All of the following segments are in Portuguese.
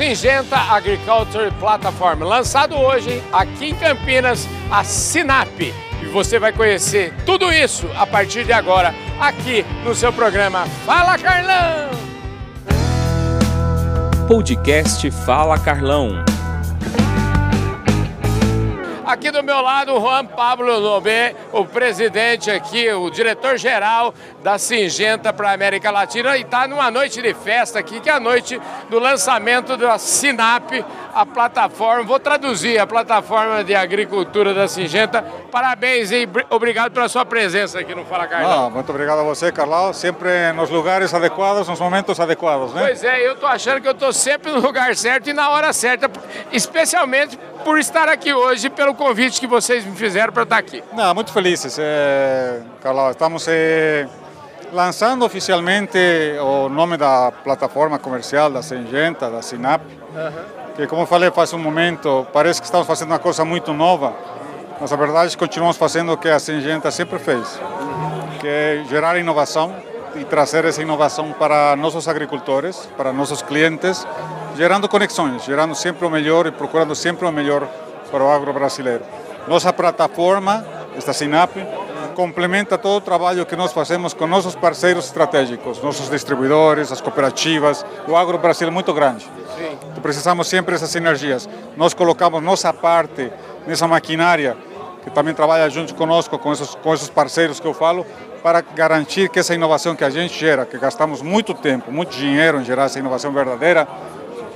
Singenta Agriculture Platform, lançado hoje aqui em Campinas, a Sinap. E você vai conhecer tudo isso a partir de agora, aqui no seu programa Fala Carlão! Podcast Fala Carlão. Aqui do meu lado, Juan Pablo Nobé, o presidente aqui, o diretor-geral da Singenta para a América Latina. E está numa noite de festa aqui, que é a noite do lançamento da Sinap, a plataforma, vou traduzir, a plataforma de agricultura da Singenta. Parabéns e obrigado pela sua presença aqui no Fala Carlão. Ah, muito obrigado a você, Carlão, sempre nos lugares adequados, nos momentos adequados, né? Pois é, eu estou achando que eu estou sempre no lugar certo e na hora certa, especialmente por estar aqui hoje, pelo convite que vocês me fizeram para estar aqui. Não, muito felizes, eh, Carlos. Estamos eh, lançando oficialmente o nome da plataforma comercial da Singenta, da Sinap, que como falei faz um momento, parece que estamos fazendo uma coisa muito nova, mas a verdade é continuamos fazendo o que a Singenta sempre fez, que é gerar inovação e trazer essa inovação para nossos agricultores, para nossos clientes, gerando conexões, gerando sempre o melhor e procurando sempre o melhor para o agro brasileiro. Nossa plataforma, esta Sinap, complementa todo o trabalho que nós fazemos com nossos parceiros estratégicos, nossos distribuidores, as cooperativas. O agro Brasil é muito grande. Então, precisamos sempre dessas sinergias. Nós colocamos nossa parte nessa maquinária que também trabalha junto conosco, com esses, com esses parceiros que eu falo, para garantir que essa inovação que a gente gera, que gastamos muito tempo, muito dinheiro em gerar essa inovação verdadeira,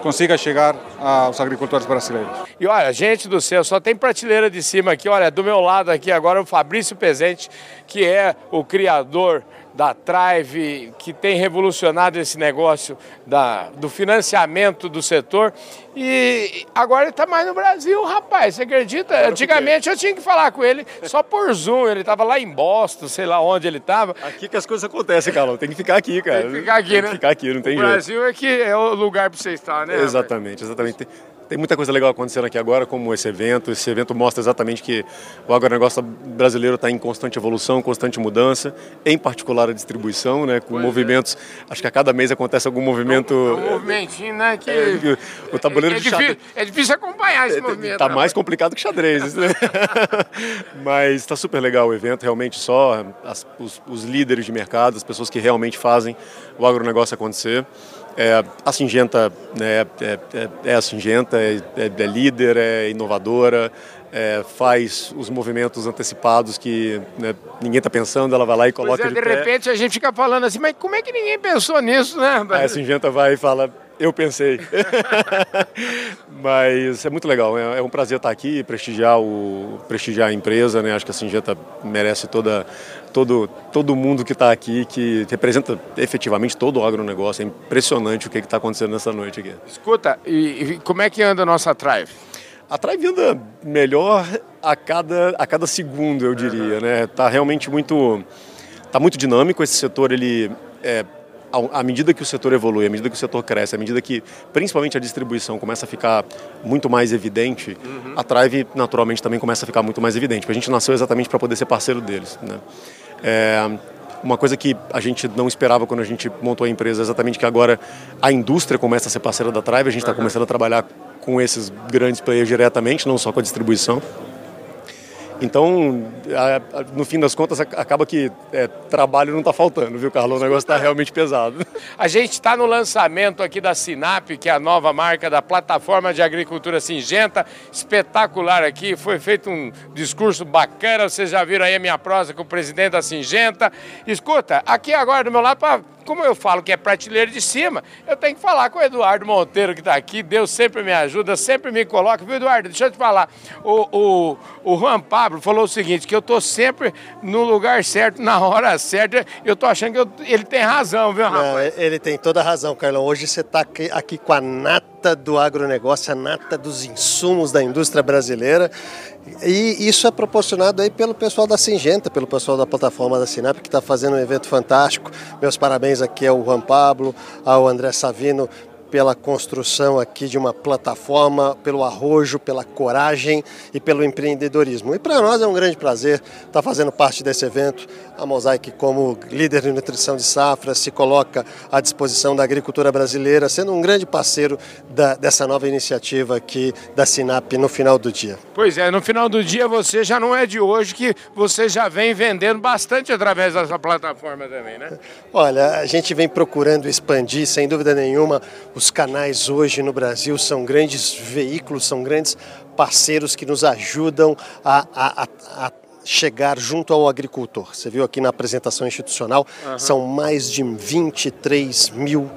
consiga chegar aos agricultores brasileiros. E olha, gente do céu, só tem prateleira de cima aqui. Olha, do meu lado aqui agora o Fabrício Pezente, que é o criador da Trive, que tem revolucionado esse negócio da, do financiamento do setor. E agora ele está mais no Brasil, rapaz. Você acredita? Antigamente eu tinha que falar com ele só por Zoom. Ele estava lá em Boston, sei lá onde ele estava. Aqui que as coisas acontecem, Carlão. Tem que ficar aqui, cara. Tem que ficar aqui, tem né? que ficar aqui, não tem o jeito. Brasil é que é o lugar para você estar, né? Exatamente, exatamente. Tem muita coisa legal acontecendo aqui agora, como esse evento. Esse evento mostra exatamente que o agronegócio brasileiro está em constante evolução, constante mudança, em particular a distribuição, né, com Pois é. movimentos. Acho que a cada mês acontece algum movimento. É um movimentinho, né? Que É, o tabuleiro é, de xadrez. é difícil acompanhar esse movimento. Tá mais rapaz. complicado que xadrez. né? Mas está super legal o evento, realmente só as- os, os líderes de mercado, as pessoas que realmente fazem o agronegócio acontecer. É, a Singenta né, é, é- é a Singenta, é, é- é líder, é inovadora, é, faz os movimentos antecipados que né, ninguém está pensando, ela vai lá e coloca é, de de pé. repente a gente fica falando assim, mas como é que ninguém pensou nisso, né? Aí rapaz? a Singenta vai e fala, eu pensei. Mas é muito legal, é é um prazer estar aqui e prestigiar, o, prestigiar a empresa, né? Acho que a Singenta merece toda, todo, todo mundo que está aqui, que representa efetivamente todo o agronegócio. É impressionante o que está acontecendo nessa noite aqui. Escuta, e, e como é que anda a nossa Tribe? A Tribe anda melhor a cada, a cada segundo, eu diria, né? Tá realmente muito, tá muito dinâmico esse setor, ele é, à medida que o setor evolui, à medida que o setor cresce, à medida que principalmente a distribuição começa a ficar muito mais evidente, a Tribe naturalmente também começa a ficar muito mais evidente, porque a gente nasceu exatamente para poder ser parceiro deles, né? É, uma coisa que a gente não esperava quando a gente montou a empresa é exatamente que agora a indústria começa a ser parceira da Tribe, a gente está começando a trabalhar com esses grandes players diretamente, não só com a distribuição. Então, a- a- no fim das contas, ac- acaba que é, trabalho não está faltando, viu, Carlão? O negócio está realmente pesado. A gente está no lançamento aqui da Sinap, que é a nova marca da plataforma de agricultura singenta, espetacular aqui. Foi feito um discurso bacana. Vocês já viram aí a minha prosa com o presidente da Singenta. Escuta, aqui agora do meu lado, pra- como eu falo que é prateleira de cima, eu tenho que falar com o Eduardo Monteiro que está aqui. Deus sempre me ajuda, sempre me coloca. Viu, Eduardo? Deixa eu te falar. O, o, o Juan Pablo falou o seguinte: que eu estou sempre no lugar certo, na hora certa. Eu estou achando que eu- ele tem razão, viu, rapaz? Não, ele tem toda a razão, Carlão. Hoje você está aqui, aqui com a nata do agronegócio, a nata dos insumos da indústria brasileira. E isso é proporcionado aí pelo pessoal da Singenta, pelo pessoal da plataforma da Sinap, que está fazendo um evento fantástico. Meus parabéns aqui ao Juan Pablo, ao André Savino, pela construção aqui de uma plataforma, pelo arrojo, pela coragem e pelo empreendedorismo. E para nós é um grande prazer estar fazendo parte desse evento. A Mosaic, como líder de nutrição de safra, se coloca à disposição da agricultura brasileira, sendo um grande parceiro da, dessa nova iniciativa aqui da Sinap no final do dia. Pois é, no final do dia você já não é de hoje que você já vem vendendo bastante através dessa plataforma também, né? Olha, a gente vem procurando expandir, sem dúvida nenhuma, os canais hoje no Brasil são grandes veículos, são grandes parceiros que nos ajudam a, a, a, chegar junto ao agricultor. Você viu aqui na apresentação institucional, uhum. são mais de 23 mil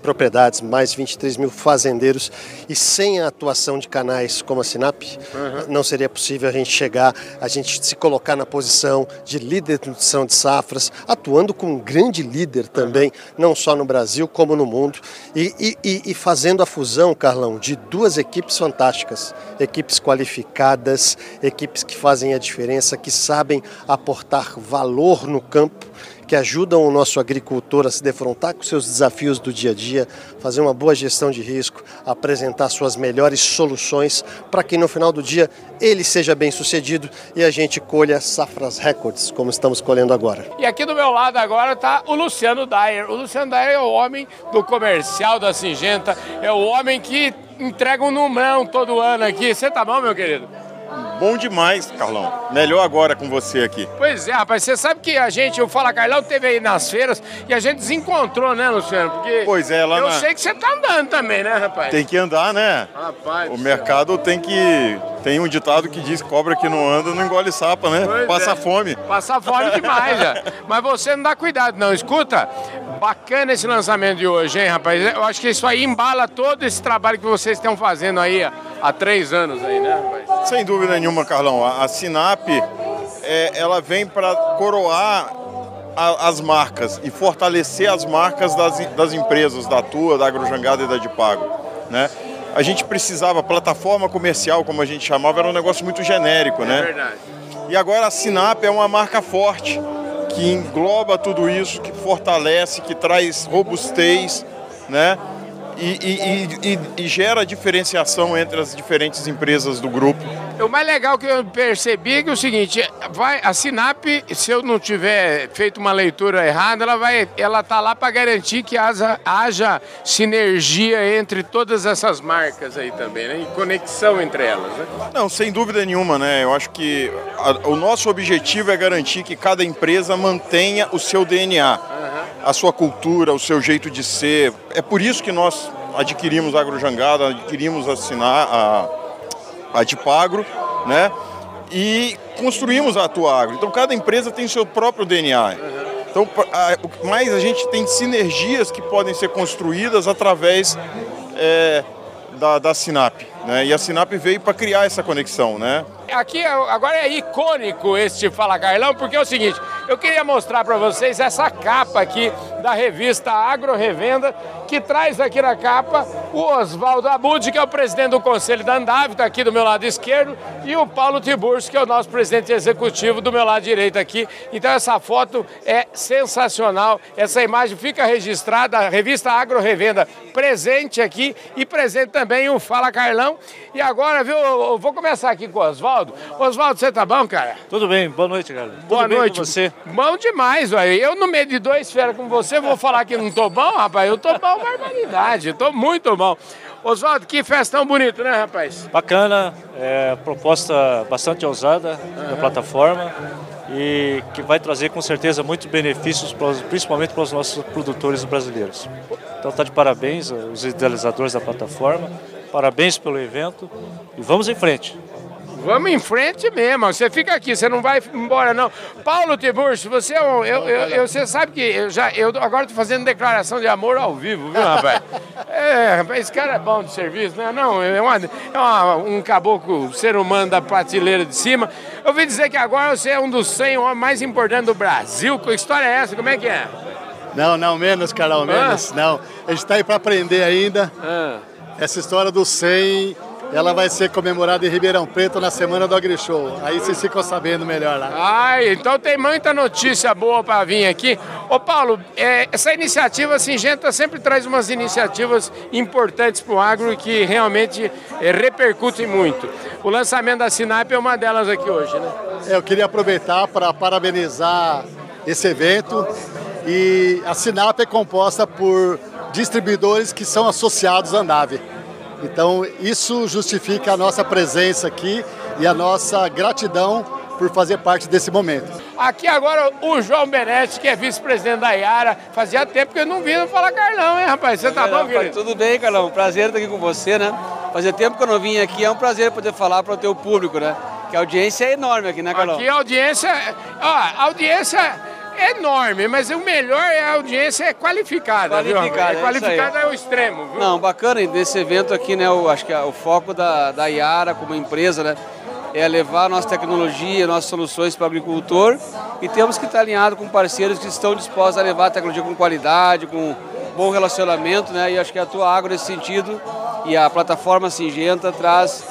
propriedades, mais 23 mil fazendeiros e sem a atuação de canais como a Sinap, uhum. não seria possível a gente chegar, a gente se colocar na posição de líder de nutrição de safras, atuando como um grande líder também, uhum. não só no Brasil como no mundo, e, e, e fazendo a fusão, Carlão, de duas equipes fantásticas, equipes qualificadas, equipes que fazem a diferença, que sabem aportar valor no campo que ajudam o nosso agricultor a se defrontar com seus desafios do dia a dia, fazer uma boa gestão de risco, apresentar suas melhores soluções para que no final do dia ele seja bem sucedido e a gente colha safras recordes, como estamos colhendo agora. E aqui do meu lado agora está o Luciano Dyer. O Luciano Dyer é o homem do comercial da Singenta, é o homem que entrega um numão todo ano aqui. Você tá bom, meu querido? Bom demais, Carlão. Melhor agora com você aqui. Pois é, rapaz. Você sabe que a gente, o Fala Carlão, teve aí nas feiras e a gente desencontrou, né, Luciano? Porque pois é, lá eu na... sei que você tá andando também, né, rapaz? Tem que andar, né? Rapaz. O mercado tem que. Tem um ditado que diz: cobra que não anda não engole sapa, né? Pois Passa é. fome. Passa fome demais, já. Mas você não dá cuidado, não. Escuta, bacana esse lançamento de hoje, hein, rapaz? Eu acho que isso aí embala todo esse trabalho que vocês estão fazendo aí há três anos aí, né, rapaz? Sem dúvida nenhuma, Carlão. A, a Sinap, é, ela vem para coroar a, as marcas e fortalecer as marcas das, das empresas, da Tua, da Agrojangada e da Dipago, né? A gente precisava, plataforma comercial, como a gente chamava, era um negócio muito genérico, né? É verdade. E agora a Sinap é uma marca forte, que engloba tudo isso, que fortalece, que traz robustez, né? E, e, e, e, gera diferenciação entre as diferentes empresas do grupo. O mais legal que eu percebi é que é o seguinte, vai, a Sinap, se eu não tiver feito uma leitura errada, ela vai, ela tá lá para garantir que haja, haja, sinergia entre todas essas marcas aí também, né? E conexão entre elas, né? Não, sem dúvida nenhuma, né? Eu acho que a, o nosso objetivo é garantir que cada empresa mantenha o seu DNA. Uhum a sua cultura, o seu jeito de ser. É por isso que nós adquirimos a Agrojangada, adquirimos assinar a, a Tipagro, né? E construímos a Atuagro. Então cada empresa tem seu próprio DNA. Então, mais a gente tem sinergias que podem ser construídas através é, da, da Sinap. Né? E a Sinap veio para criar essa conexão, né? Aqui agora é icônico este Fala Carlão, porque é o seguinte, eu queria mostrar para vocês essa capa aqui da revista Agro Revenda, que traz aqui na capa o Oswaldo Abud, que é o presidente do Conselho da Andave, está aqui do meu lado esquerdo, e o Paulo Tiburcio, que é o nosso presidente executivo do meu lado direito aqui. Então essa foto é sensacional, essa imagem fica registrada, a revista Agro Revenda presente aqui e presente também o Fala Carlão. E agora, viu, eu vou começar aqui com o Oswaldo. Oswaldo, você tá bom, cara? Tudo bem, boa noite, cara. Boa Tudo noite. você? Bom demais, velho. Eu no meio de dois férias com você, vou falar que não tô bom, rapaz. Eu tô bom, barbaridade. Tô muito bom. Oswaldo, que festão bonito, né, rapaz? Bacana, é, proposta bastante ousada uhum. da plataforma e que vai trazer com certeza muitos benefícios, principalmente para os nossos produtores brasileiros. Então está de parabéns os idealizadores da plataforma, parabéns pelo evento e vamos em frente. Vamos em frente mesmo. Você fica aqui, você não vai embora, não. Paulo Tiburcio, você é um, eu, eu, eu, você sabe que eu já eu agora estou fazendo declaração de amor ao vivo, viu, rapaz? É, rapaz, esse cara é bom de serviço, né? Não, é, uma, é uma, um caboclo ser humano da prateleira de cima. Eu ouvi dizer que agora você é um dos 100 homens mais importantes do Brasil. Que história é essa? Como é que é? Não, não, menos, Carol, menos. Ah? Não, a gente está aí para aprender ainda. Ah. Essa história do 100 ela vai ser comemorada em Ribeirão Preto na semana do AgriShow. Aí vocês ficam sabendo melhor lá. Ai, então tem muita notícia boa para vir aqui. Ô Paulo, é, essa iniciativa Singenta sempre traz umas iniciativas importantes para o agro que realmente é, repercutem muito. O lançamento da Sinap é uma delas aqui hoje, né? É, eu queria aproveitar para parabenizar esse evento e a Sinap é composta por distribuidores que são associados à Nave. Então, isso justifica a nossa presença aqui e a nossa gratidão por fazer parte desse momento. Aqui agora o João Benetti, que é vice-presidente da Iara. Fazia tempo que eu não vi não falar Carlão, hein, rapaz? Você tá bom, rapaz, Tudo bem, Carlão. Prazer estar aqui com você, né? Fazia tempo que eu não vim aqui, é um prazer poder falar para o teu público, né? Que a audiência é enorme aqui, né, Carlão? Aqui a audiência, ó, a audiência enorme, mas o melhor é a audiência é qualificada. Qualificada, viu? É qualificada é, é, o extremo. Viu? Não, bacana desse evento aqui, né? Eu acho que o foco da, da Iara como empresa, né? É levar nossa tecnologia, nossas soluções para o agricultor e temos que estar alinhado com parceiros que estão dispostos a levar a tecnologia com qualidade, com bom relacionamento, né? E acho que a tua agro nesse sentido e a plataforma Singenta traz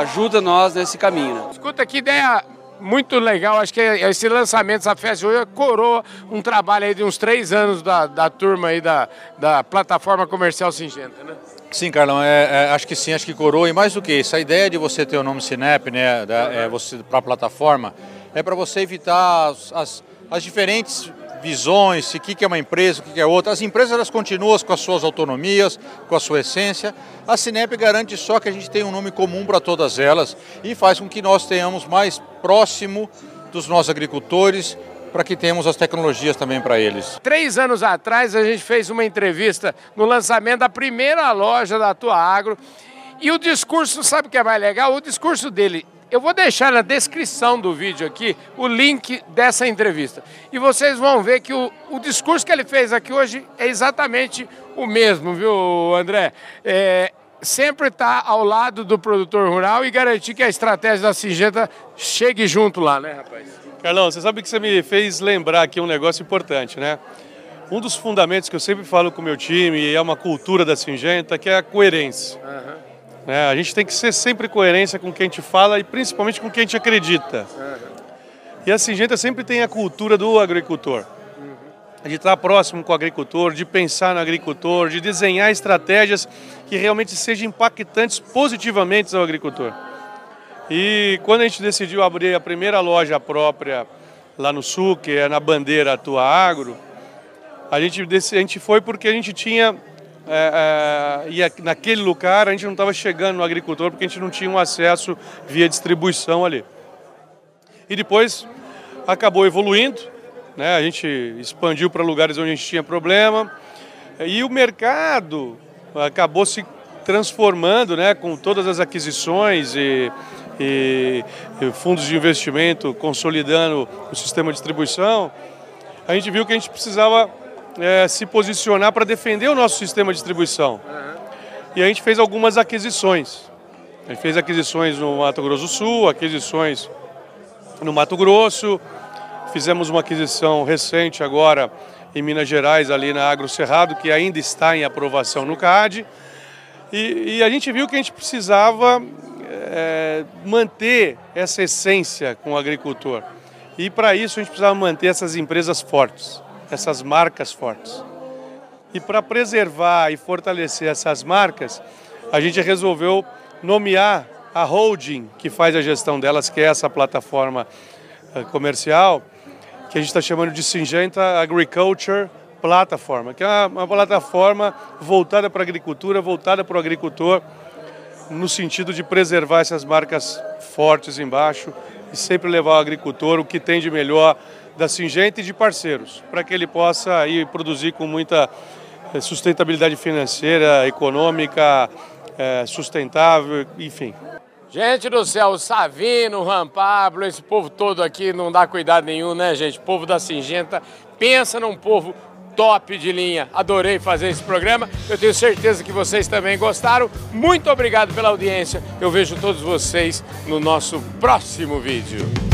ajuda nós nesse caminho. Né? Escuta, que ideia muito legal. Acho que esse lançamento, essa festa hoje, coroa um trabalho aí de uns três anos da, da turma aí da, da plataforma comercial Singenta, né? Sim, Carlão, é, é, acho que sim, acho que coroa. E mais do que isso, a ideia de você ter o nome Sinep, né, da, é, você para a plataforma, é para você evitar as, as, as diferentes visões, o que é uma empresa, o que é outra. As empresas elas continuam com as suas autonomias, com a sua essência. A Cinep garante só que a gente tem um nome comum para todas elas e faz com que nós tenhamos mais próximo dos nossos agricultores, para que tenhamos as tecnologias também para eles. Três anos atrás a gente fez uma entrevista no lançamento da primeira loja da Tua Agro e o discurso, sabe o que é mais legal? O discurso dele eu vou deixar na descrição do vídeo aqui o link dessa entrevista. E vocês vão ver que o, o discurso que ele fez aqui hoje é exatamente o mesmo, viu, André? É, sempre estar tá ao lado do produtor rural e garantir que a estratégia da Singenta chegue junto lá, né, rapaz? Carlão, você sabe que você me fez lembrar aqui um negócio importante, né? Um dos fundamentos que eu sempre falo com o meu time, e é uma cultura da Singenta, que é a coerência. Uhum. Né? A gente tem que ser sempre coerência com quem a gente fala e principalmente com quem a gente acredita. E a Singenta sempre tem a cultura do agricultor. De estar próximo com o agricultor, de pensar no agricultor, de desenhar estratégias que realmente sejam impactantes positivamente ao agricultor. E quando a gente decidiu abrir a primeira loja própria lá no sul, que é na bandeira Tua Agro, a gente, a gente foi porque a gente tinha é, é, e naquele lugar a gente não estava chegando no agricultor porque a gente não tinha um acesso via distribuição ali. E depois acabou evoluindo, né? a gente expandiu para lugares onde a gente tinha problema e o mercado acabou se transformando né, com todas as aquisições e, e, e fundos de investimento consolidando o sistema de distribuição, a gente viu que a gente precisava é, se posicionar para defender o nosso sistema de distribuição. E a gente fez algumas aquisições. A gente fez aquisições no Mato Grosso do Sul, aquisições no Mato Grosso, fizemos uma aquisição recente agora em Minas Gerais, ali na Agro Cerrado, que ainda está em aprovação no CAD. E, e a gente viu que a gente precisava é, manter essa essência com o agricultor. E para isso a gente precisava manter essas empresas fortes essas marcas fortes. E para preservar e fortalecer essas marcas, a gente resolveu nomear a holding que faz a gestão delas, que é essa plataforma eh, comercial, que a gente está chamando de Singenta Agriculture Plataforma, que é uma plataforma voltada para a agricultura, voltada para o agricultor, no sentido de preservar essas marcas fortes embaixo e sempre levar ao agricultor o que tem de melhor da Singenta e de parceiros, para que ele possa ir produzir com muita eh, sustentabilidade financeira, econômica, é, sustentável, enfim. Gente do céu, Savino, Juan Pablo, esse povo todo aqui não dá cuidado nenhum, né, gente? Povo da Singenta pensa num povo top de linha. Adorei fazer esse programa. Eu tenho certeza que vocês também gostaram. Muito obrigado pela audiência. Eu vejo todos vocês no nosso próximo vídeo.